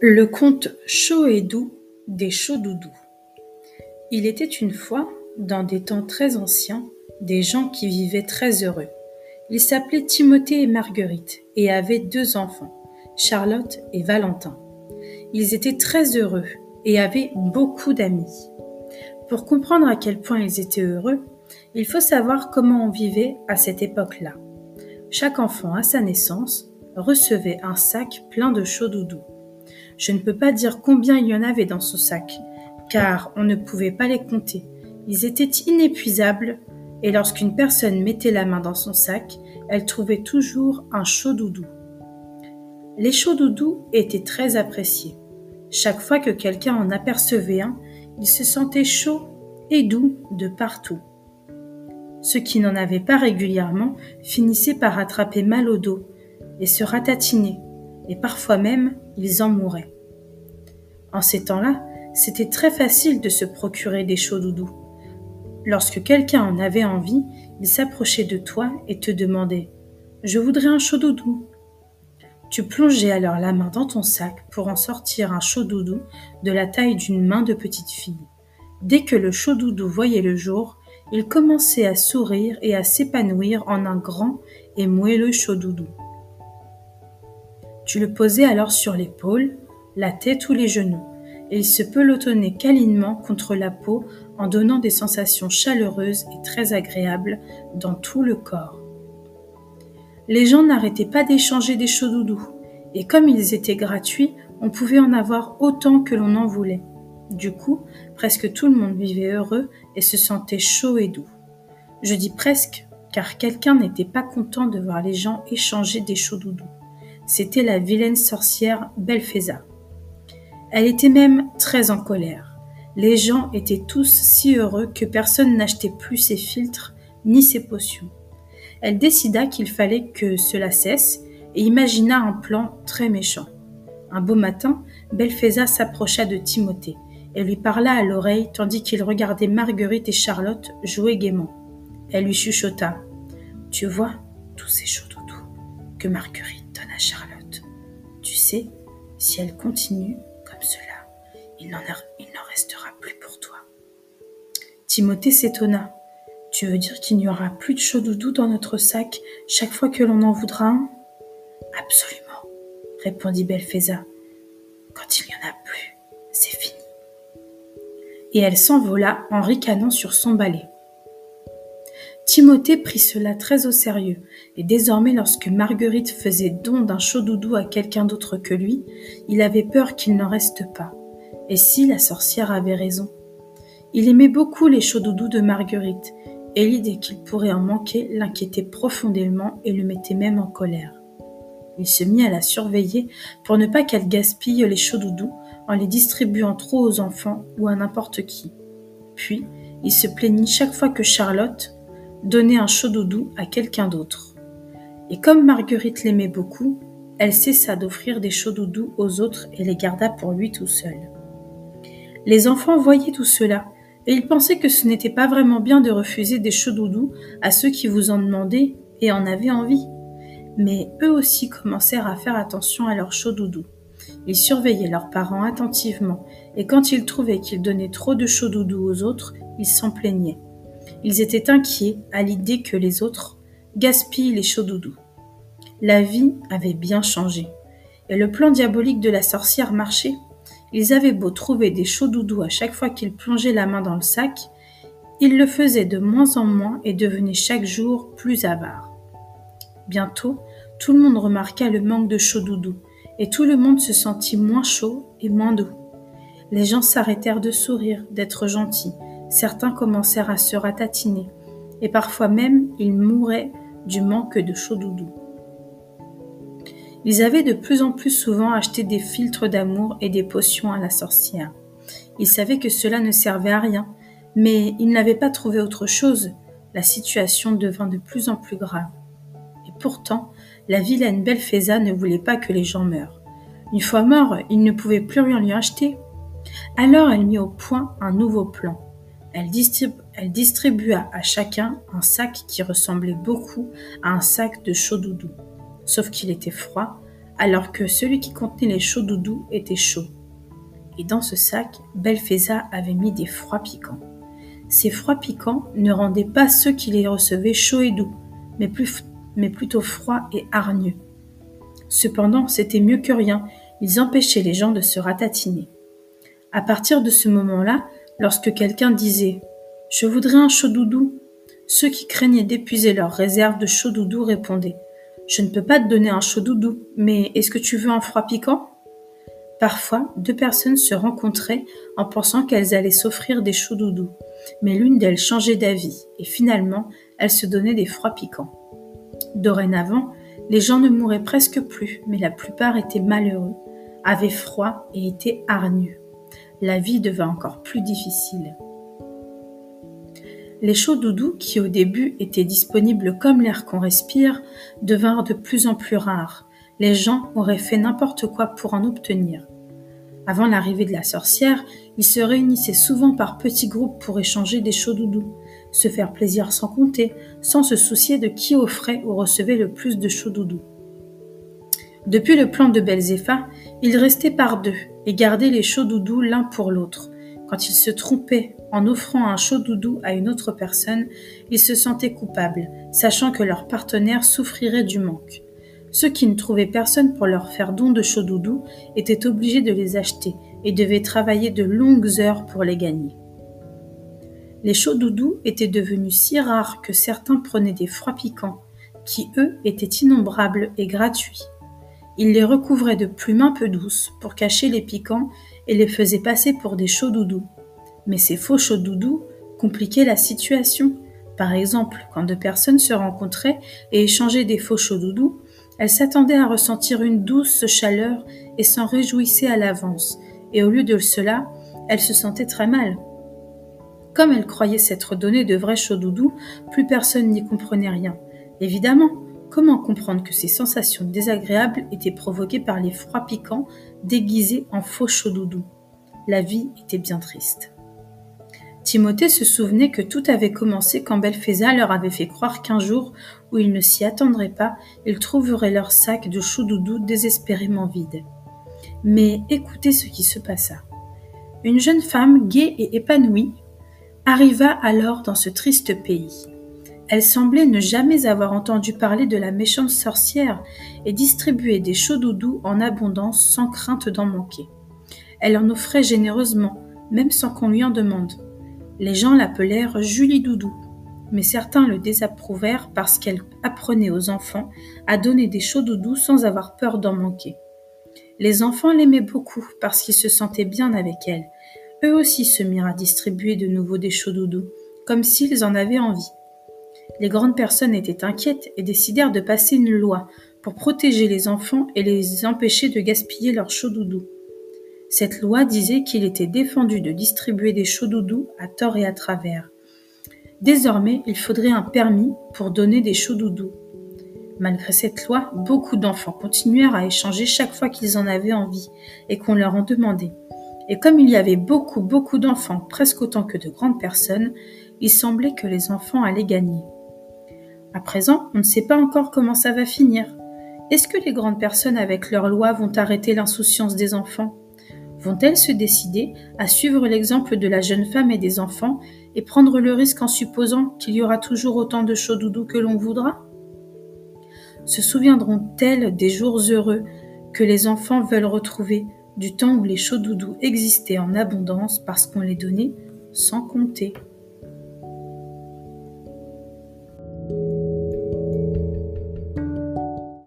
Le conte chaud et doux des chauds doudous. Il était une fois, dans des temps très anciens, des gens qui vivaient très heureux. Ils s'appelaient Timothée et Marguerite et avaient deux enfants, Charlotte et Valentin. Ils étaient très heureux et avaient beaucoup d'amis. Pour comprendre à quel point ils étaient heureux, il faut savoir comment on vivait à cette époque-là. Chaque enfant à sa naissance recevait un sac plein de chauds doudous. Je ne peux pas dire combien il y en avait dans ce sac, car on ne pouvait pas les compter. Ils étaient inépuisables, et lorsqu'une personne mettait la main dans son sac, elle trouvait toujours un chaud doudou. Les chauds doudous étaient très appréciés. Chaque fois que quelqu'un en apercevait un, il se sentait chaud et doux de partout. Ceux qui n'en avaient pas régulièrement finissaient par attraper mal au dos et se ratatiner, et parfois même ils en mouraient. En ces temps-là, c'était très facile de se procurer des chauds doudous. Lorsque quelqu'un en avait envie, il s'approchait de toi et te demandait Je voudrais un chaud doudou. Tu plongeais alors la main dans ton sac pour en sortir un chaud doudou de la taille d'une main de petite fille. Dès que le chaud doudou voyait le jour, il commençait à sourire et à s'épanouir en un grand et moelleux chaud doudou. Tu le posais alors sur l'épaule, la tête ou les genoux, et il se pelotonnait câlinement contre la peau en donnant des sensations chaleureuses et très agréables dans tout le corps. Les gens n'arrêtaient pas d'échanger des chauds doudous, et comme ils étaient gratuits, on pouvait en avoir autant que l'on en voulait. Du coup, presque tout le monde vivait heureux et se sentait chaud et doux. Je dis presque, car quelqu'un n'était pas content de voir les gens échanger des chauds doudous. C'était la vilaine sorcière Belfeza. Elle était même très en colère. Les gens étaient tous si heureux que personne n'achetait plus ses filtres ni ses potions. Elle décida qu'il fallait que cela cesse et imagina un plan très méchant. Un beau matin, Belfeza s'approcha de Timothée et lui parla à l'oreille tandis qu'il regardait Marguerite et Charlotte jouer gaiement. Elle lui chuchota Tu vois tous ces chauds que Marguerite Charlotte. Tu sais, si elle continue comme cela, il n'en restera plus pour toi. Timothée s'étonna. Tu veux dire qu'il n'y aura plus de chaud doudou dans notre sac chaque fois que l'on en voudra un? Absolument, répondit Belfeza. Quand il n'y en a plus, c'est fini. Et elle s'envola en ricanant sur son balai. Timothée prit cela très au sérieux, et désormais lorsque Marguerite faisait don d'un chaud doudou à quelqu'un d'autre que lui, il avait peur qu'il n'en reste pas. Et si la sorcière avait raison? Il aimait beaucoup les chauds doudous de Marguerite, et l'idée qu'il pourrait en manquer l'inquiétait profondément et le mettait même en colère. Il se mit à la surveiller pour ne pas qu'elle gaspille les chauds doudous en les distribuant trop aux enfants ou à n'importe qui. Puis, il se plaignit chaque fois que Charlotte, donner un chaud doudou à quelqu'un d'autre. Et comme Marguerite l'aimait beaucoup, elle cessa d'offrir des chauds doudous aux autres et les garda pour lui tout seul. Les enfants voyaient tout cela, et ils pensaient que ce n'était pas vraiment bien de refuser des chauds doudous à ceux qui vous en demandaient et en avaient envie. Mais eux aussi commencèrent à faire attention à leurs chauds. Ils surveillaient leurs parents attentivement, et quand ils trouvaient qu'ils donnaient trop de chauds doudous aux autres, ils s'en plaignaient. Ils étaient inquiets à l'idée que les autres gaspillent les chauds doudous. La vie avait bien changé, et le plan diabolique de la sorcière marchait. Ils avaient beau trouver des chauds doudous à chaque fois qu'ils plongeaient la main dans le sac, ils le faisaient de moins en moins et devenaient chaque jour plus avares. Bientôt, tout le monde remarqua le manque de chauds doudous, et tout le monde se sentit moins chaud et moins doux. Les gens s'arrêtèrent de sourire, d'être gentils, certains commencèrent à se ratatiner, et parfois même ils mouraient du manque de chaud doudou. Ils avaient de plus en plus souvent acheté des filtres d'amour et des potions à la sorcière. Ils savaient que cela ne servait à rien, mais ils n'avaient pas trouvé autre chose. La situation devint de plus en plus grave. Et pourtant, la vilaine Belfeza ne voulait pas que les gens meurent. Une fois mort, ils ne pouvaient plus rien lui acheter. Alors elle mit au point un nouveau plan. Elle, distribua à chacun un sac qui ressemblait beaucoup à un sac de chaud doudou, sauf qu'il était froid, alors que celui qui contenait les chauds doudous était chaud. Et dans ce sac, Belfesa avait mis des froids piquants. Ces froids piquants ne rendaient pas ceux qui les recevaient chauds et doux, mais, mais plutôt froids et hargneux. Cependant, c'était mieux que rien, ils empêchaient les gens de se ratatiner. À partir de ce moment-là, lorsque quelqu'un disait Je voudrais un chaud doudou, ceux qui craignaient d'épuiser leur réserve de chaud doudou répondaient Je ne peux pas te donner un chaud doudou, mais est-ce que tu veux un froid piquant? Parfois, deux personnes se rencontraient en pensant qu'elles allaient s'offrir des chauds doudous, mais l'une d'elles changeait d'avis et finalement, elle se donnait des froids piquants. Dorénavant, les gens ne mouraient presque plus, mais la plupart étaient malheureux, avaient froid et étaient hargneux. La vie devint encore plus difficile. Les chauds doudous, qui au début étaient disponibles comme l'air qu'on respire, devinrent de plus en plus rares. Les gens auraient fait n'importe quoi pour en obtenir. Avant l'arrivée de la sorcière, ils se réunissaient souvent par petits groupes pour échanger des chauds doudous se faire plaisir sans compter, sans se soucier de qui offrait ou recevait le plus de chaud doudou. Depuis le plan de Belzéfa, ils restaient par deux et gardaient les chauds doudous l'un pour l'autre. Quand ils se trompaient en offrant un chaud doudou à une autre personne, ils se sentaient coupables, sachant que leur partenaire souffrirait du manque. Ceux qui ne trouvaient personne pour leur faire don de chaud doudou étaient obligés de les acheter et devaient travailler de longues heures pour les gagner. Les chauds doudous étaient devenus si rares que certains prenaient des froids piquants, qui eux étaient innombrables et gratuits. Ils les recouvraient de plumes un peu douces pour cacher les piquants et les faisaient passer pour des chauds doudous. Mais ces faux chauds doudous compliquaient la situation. Par exemple, quand deux personnes se rencontraient et échangeaient des faux chauds doudous, elles s'attendaient à ressentir une douce chaleur et s'en réjouissaient à l'avance, et au lieu de cela, elles se sentaient très mal. Comme elle croyait s'être donné de vrais doudous, plus personne n'y comprenait rien. Évidemment, comment comprendre que ces sensations désagréables étaient provoquées par les froids piquants déguisés en faux doudous La vie était bien triste. Timothée se souvenait que tout avait commencé quand Belféza leur avait fait croire qu'un jour où ils ne s'y attendraient pas, ils trouveraient leur sac de doudous désespérément vide. Mais écoutez ce qui se passa. Une jeune femme gaie et épanouie arriva alors dans ce triste pays. Elle semblait ne jamais avoir entendu parler de la méchante sorcière et distribuait des chauds doudous en abondance sans crainte d'en manquer. Elle en offrait généreusement, même sans qu'on lui en demande. Les gens l'appelèrent Julie Doudou, mais certains le désapprouvèrent parce qu'elle apprenait aux enfants à donner des chauds doudous sans avoir peur d'en manquer. Les enfants l'aimaient beaucoup parce qu'ils se sentaient bien avec elle, eux aussi se mirent à distribuer de nouveau des chauds doudous, comme s'ils en avaient envie. Les grandes personnes étaient inquiètes et décidèrent de passer une loi pour protéger les enfants et les empêcher de gaspiller leurs chauds doudous. Cette loi disait qu'il était défendu de distribuer des chauds doudous à tort et à travers. Désormais, il faudrait un permis pour donner des chauds doudous. Malgré cette loi, beaucoup d'enfants continuèrent à échanger chaque fois qu'ils en avaient envie et qu'on leur en demandait et comme il y avait beaucoup, beaucoup d'enfants, presque autant que de grandes personnes, il semblait que les enfants allaient gagner. À présent, on ne sait pas encore comment ça va finir. Est-ce que les grandes personnes avec leurs lois vont arrêter l'insouciance des enfants? Vont-elles se décider à suivre l'exemple de la jeune femme et des enfants et prendre le risque en supposant qu'il y aura toujours autant de chauds doudous que l'on voudra? Se souviendront-elles des jours heureux que les enfants veulent retrouver du temps où les chauds doudous existaient en abondance parce qu'on les donnait sans compter?